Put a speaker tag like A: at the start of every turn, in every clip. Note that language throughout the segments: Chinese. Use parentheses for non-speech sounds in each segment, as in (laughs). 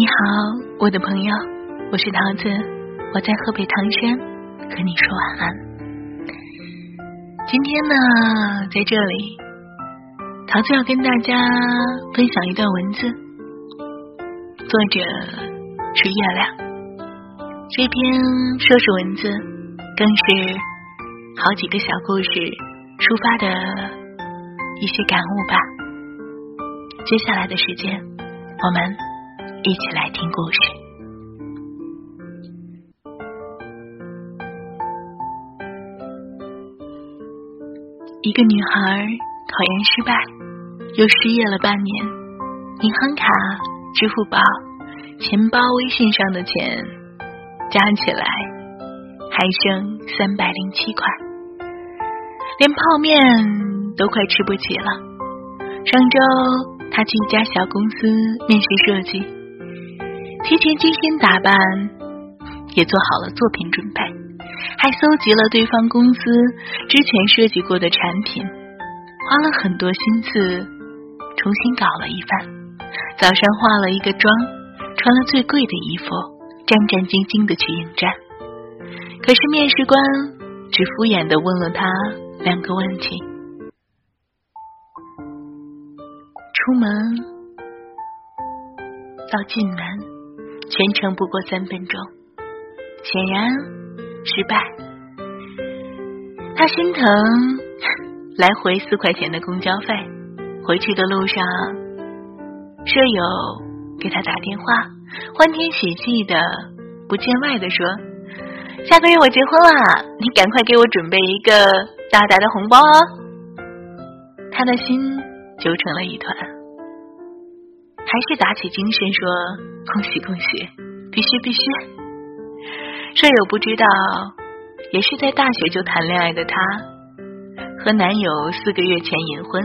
A: 你好，我的朋友，我是桃子，我在河北唐山和你说晚安。今天呢，在这里，桃子要跟大家分享一段文字，作者是月亮。这篇说是文字，更是好几个小故事抒发的一些感悟吧。接下来的时间，我们。一起来听故事。一个女孩考研失败，又失业了半年，银行卡、支付宝、钱包、微信上的钱加起来还剩三百零七块，连泡面都快吃不起了。上周，她去一家小公司面试设计。提前精心打扮，也做好了作品准备，还搜集了对方公司之前设计过的产品，花了很多心思重新搞了一番。早上化了一个妆，穿了最贵的衣服，战战兢兢的去应战。可是面试官只敷衍的问了他两个问题：出门到进门。全程不过三分钟，显然失败。他心疼来回四块钱的公交费，回去的路上，舍友给他打电话，欢天喜地的不见外的说：“下个月我结婚了，你赶快给我准备一个大大的红包哦。”他的心揪成了一团。还是打起精神说：“恭喜恭喜，必须必须！”舍友不知道，也是在大学就谈恋爱的她，和男友四个月前隐婚，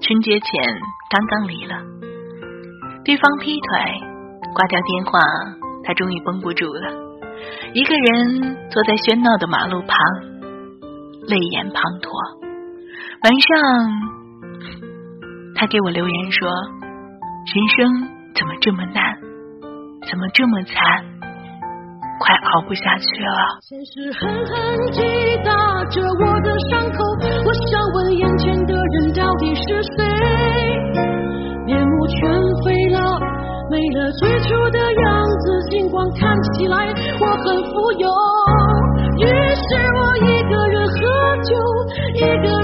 A: 春节前刚刚离了。对方劈腿，挂掉电话，她终于绷不住了，一个人坐在喧闹的马路旁，泪眼滂沱。晚上，他给我留言说。人生怎么这么难，怎么这么惨，快熬不下去了。
B: 现实狠狠击打着我的伤口，我想问眼前的人到底是谁？面目全非了，没了最初的样子，尽管看起来我很富有。于是我一个人喝酒，一个人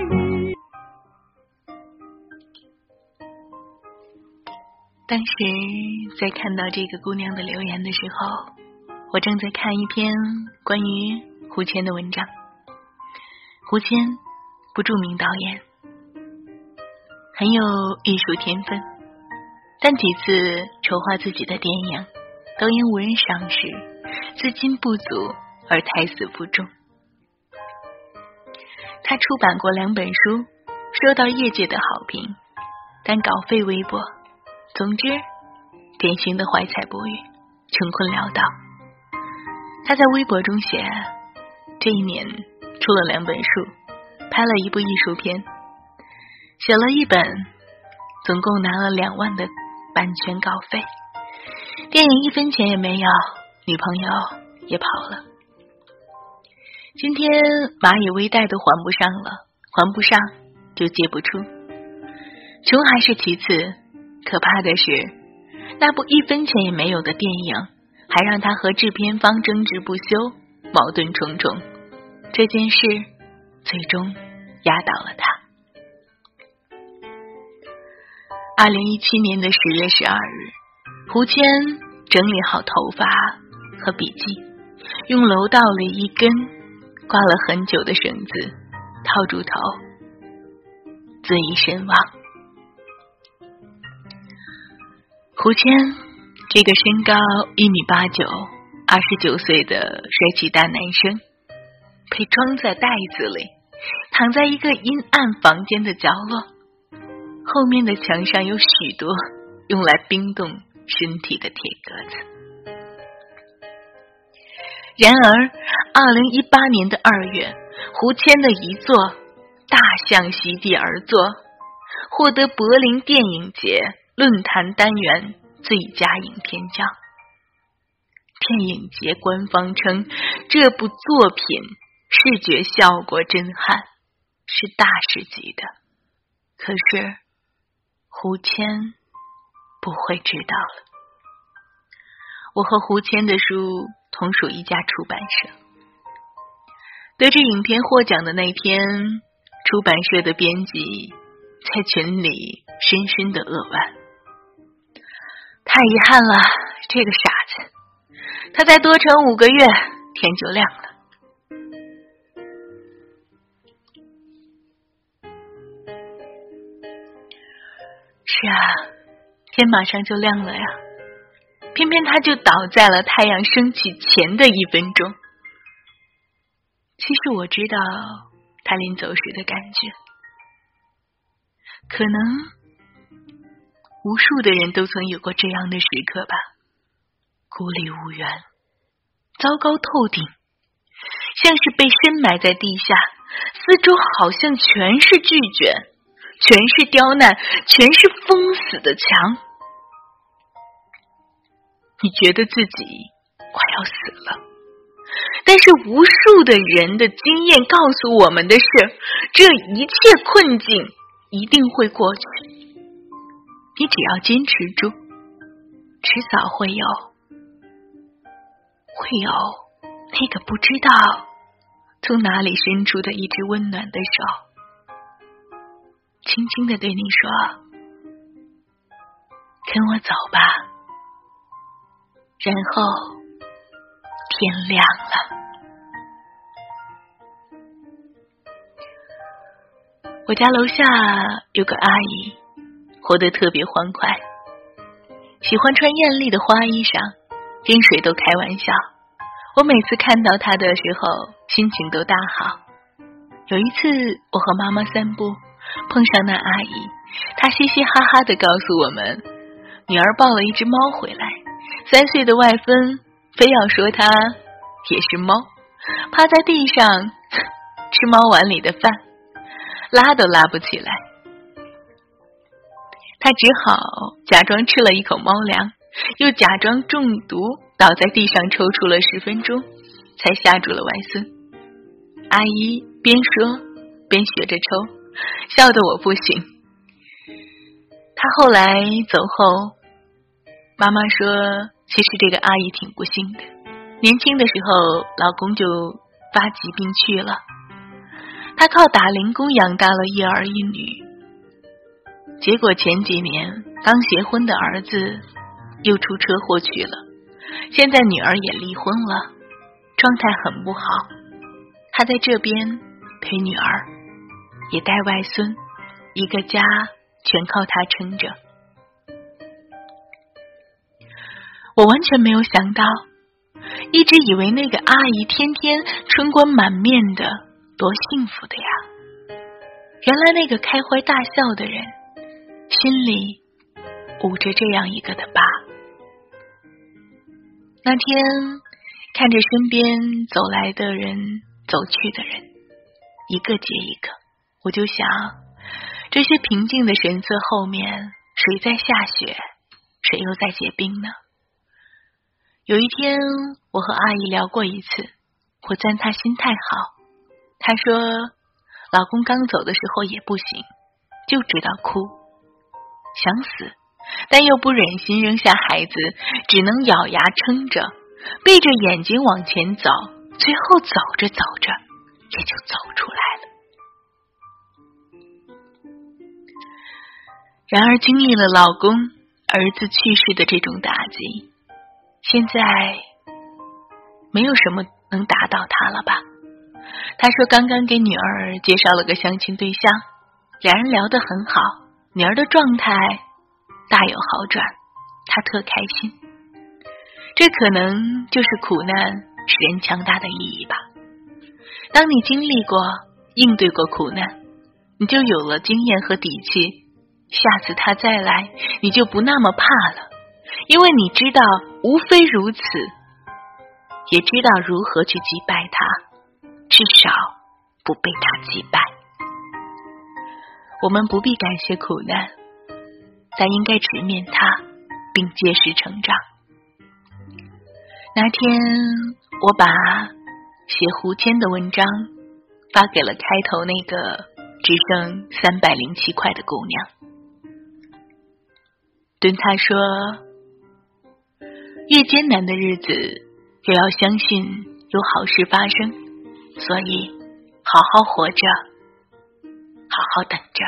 A: 当时在看到这个姑娘的留言的时候，我正在看一篇关于胡谦的文章。胡谦不著名导演，很有艺术天分，但几次筹划自己的电影都因无人赏识、资金不足而胎死腹中。他出版过两本书，受到业界的好评，但稿费微薄。总之，典型的怀才不遇，穷困潦倒。他在微博中写：这一年出了两本书，拍了一部艺术片，写了一本，总共拿了两万的版权稿费。电影一分钱也没有，女朋友也跑了。今天蚂蚁微贷都还不上了，还不上就借不出。穷还是其次。可怕的是，那部一分钱也没有的电影，还让他和制片方争执不休，矛盾重重。这件事最终压倒了他。二零一七年的十月十二日，胡谦整理好头发和笔记，用楼道里一根挂了很久的绳子套住头，自缢身亡。胡谦这个身高一米八九、二十九岁的帅气大男生，被装在袋子里，躺在一个阴暗房间的角落，后面的墙上有许多用来冰冻身体的铁格子。然而，二零一八年的二月，胡谦的一座大象席地而坐，获得柏林电影节论坛单元最佳影片奖。电影节官方称，这部作品视觉效果震撼，是大师级的。可是，胡谦不会知道了。我和胡谦的书同属一家出版社。得知影片获奖的那天，出版社的编辑在群里深深的扼腕：“太遗憾了，这个傻子。”他再多撑五个月，天就亮了。是啊，天马上就亮了呀！偏偏他就倒在了太阳升起前的一分钟。其实我知道他临走时的感觉，可能无数的人都曾有过这样的时刻吧。孤立无援，糟糕透顶，像是被深埋在地下，四周好像全是拒绝，全是刁难，全是封死的墙。你觉得自己快要死了，但是无数的人的经验告诉我们的是，这一切困境一定会过去。你只要坚持住，迟早会有。会有那个不知道从哪里伸出的一只温暖的手，轻轻的对你说：“跟我走吧。”然后天亮了。我家楼下有个阿姨，活得特别欢快，喜欢穿艳丽的花衣裳。跟谁都开玩笑，我每次看到他的时候，心情都大好。有一次，我和妈妈散步，碰上那阿姨，她嘻嘻哈哈的告诉我们，女儿抱了一只猫回来，三岁的外孙非要说她也是猫，趴在地上 (laughs) 吃猫碗里的饭，拉都拉不起来，他只好假装吃了一口猫粮。又假装中毒，倒在地上抽搐了十分钟，才吓住了外孙。阿姨边说边学着抽，笑得我不行。他后来走后，妈妈说，其实这个阿姨挺不幸的，年轻的时候老公就发疾病去了，她靠打零工养大了一儿一女，结果前几年刚结婚的儿子。又出车祸去了，现在女儿也离婚了，状态很不好。他在这边陪女儿，也带外孙，一个家全靠他撑着。我完全没有想到，一直以为那个阿姨天天春光满面的，多幸福的呀！原来那个开怀大笑的人，心里捂着这样一个的疤。那天看着身边走来的人、走去的人，一个接一个，我就想，这些平静的神色后面，谁在下雪，谁又在结冰呢？有一天，我和阿姨聊过一次，我赞她心态好。她说，老公刚走的时候也不行，就知道哭，想死。但又不忍心扔下孩子，只能咬牙撑着，闭着眼睛往前走。最后走着走着，也就走出来了。然而，经历了老公、儿子去世的这种打击，现在没有什么能打倒他了吧？他说，刚刚给女儿介绍了个相亲对象，两人聊得很好，女儿的状态。大有好转，他特开心。这可能就是苦难使人强大的意义吧。当你经历过、应对过苦难，你就有了经验和底气，下次他再来，你就不那么怕了，因为你知道，无非如此，也知道如何去击败他，至少不被他击败。我们不必感谢苦难，但应该直面它，并借势成长。那天，我把写胡谦的文章发给了开头那个只剩三百零七块的姑娘，对她说：“越艰难的日子，越要相信有好事发生，所以好好活着，好好等着。”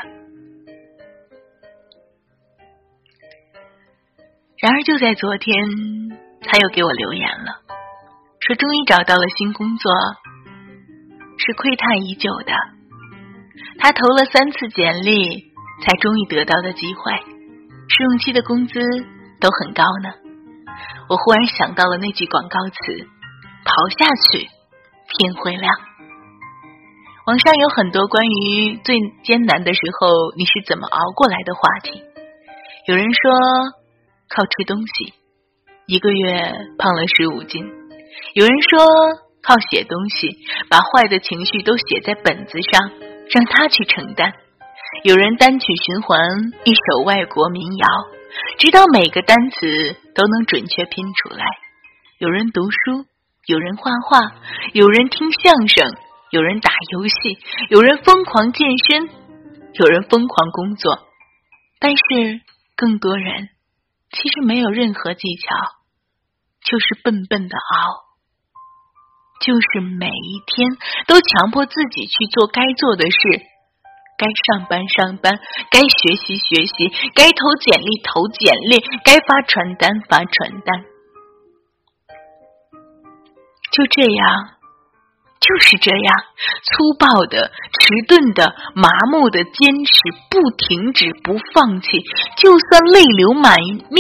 A: 然而，就在昨天。他又给我留言了，说终于找到了新工作，是窥探已久的。他投了三次简历，才终于得到的机会。试用期的工资都很高呢。我忽然想到了那句广告词：“跑下去，天会亮。”网上有很多关于最艰难的时候你是怎么熬过来的话题。有人说靠吃东西。一个月胖了十五斤，有人说靠写东西，把坏的情绪都写在本子上，让他去承担；有人单曲循环一首外国民谣，直到每个单词都能准确拼出来；有人读书，有人画画，有人听相声，有人打游戏，有人疯狂健身，有人疯狂工作，但是更多人。其实没有任何技巧，就是笨笨的熬，就是每一天都强迫自己去做该做的事，该上班上班，该学习学习，该投简历投简历，该发传单发传单，就这样。就是这样，粗暴的、迟钝的、麻木的坚持，不停止，不放弃，就算泪流满面，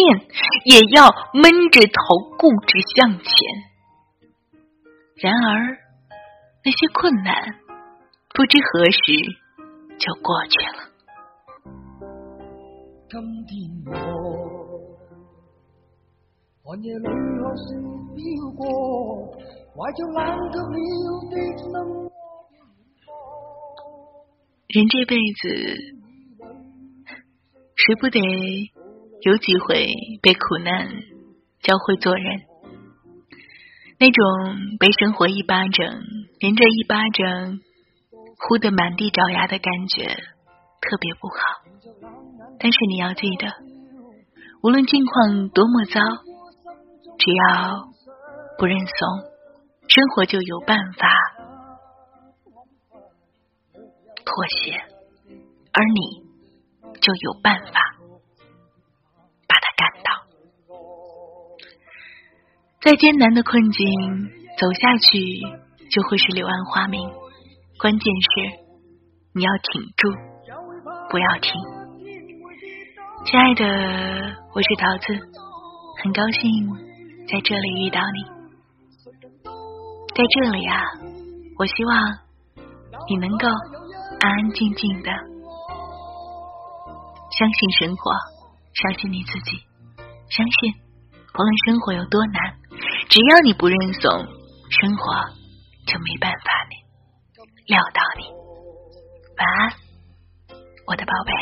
A: 也要闷着头固执向前。然而，那些困难不知何时就过去了。今天我。人这辈子，谁不得有几回被苦难教会做人？那种被生活一巴掌连着一巴掌呼得满地找牙的感觉，特别不好。但是你要记得，无论境况多么糟，只要不认怂。生活就有办法妥协，而你就有办法把它干倒。再艰难的困境走下去，就会是柳暗花明。关键是你要挺住，不要停。亲爱的，我是桃子，很高兴在这里遇到你。在这里啊，我希望你能够安安静静的相信生活，相信你自己，相信无论生活有多难，只要你不认怂，生活就没办法你撂倒你。晚安，我的宝贝。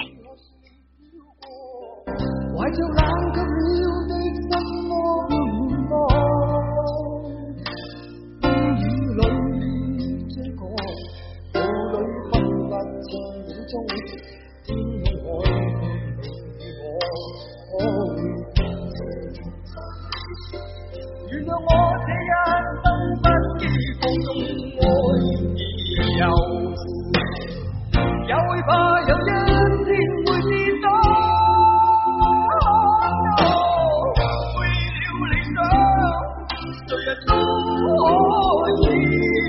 C: 谁人都可以